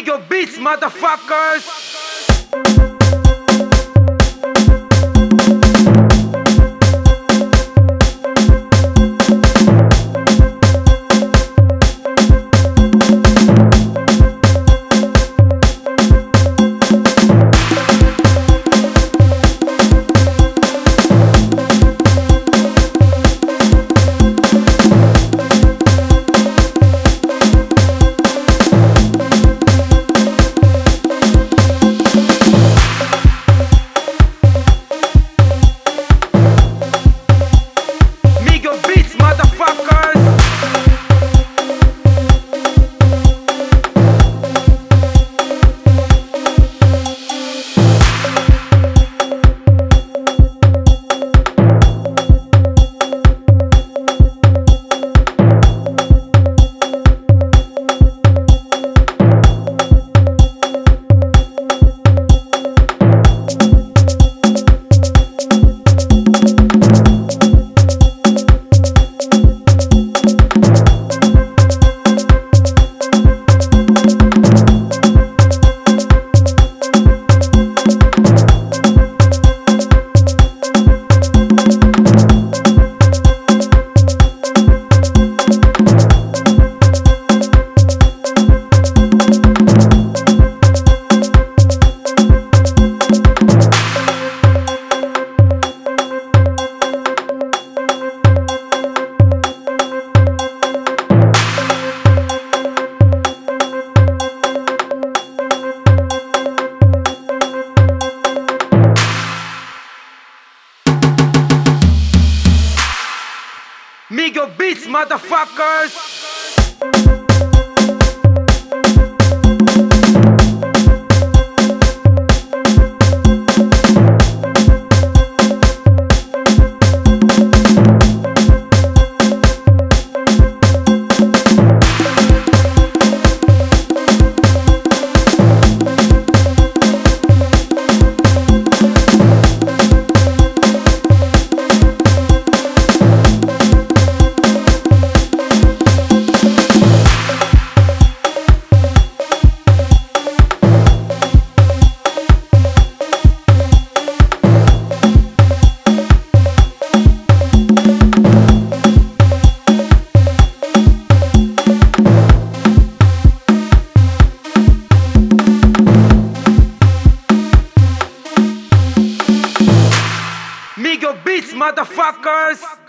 Migo Beats, motherfuckers! Migo Beats, motherfuckers! Migo Beats, motherfuckers!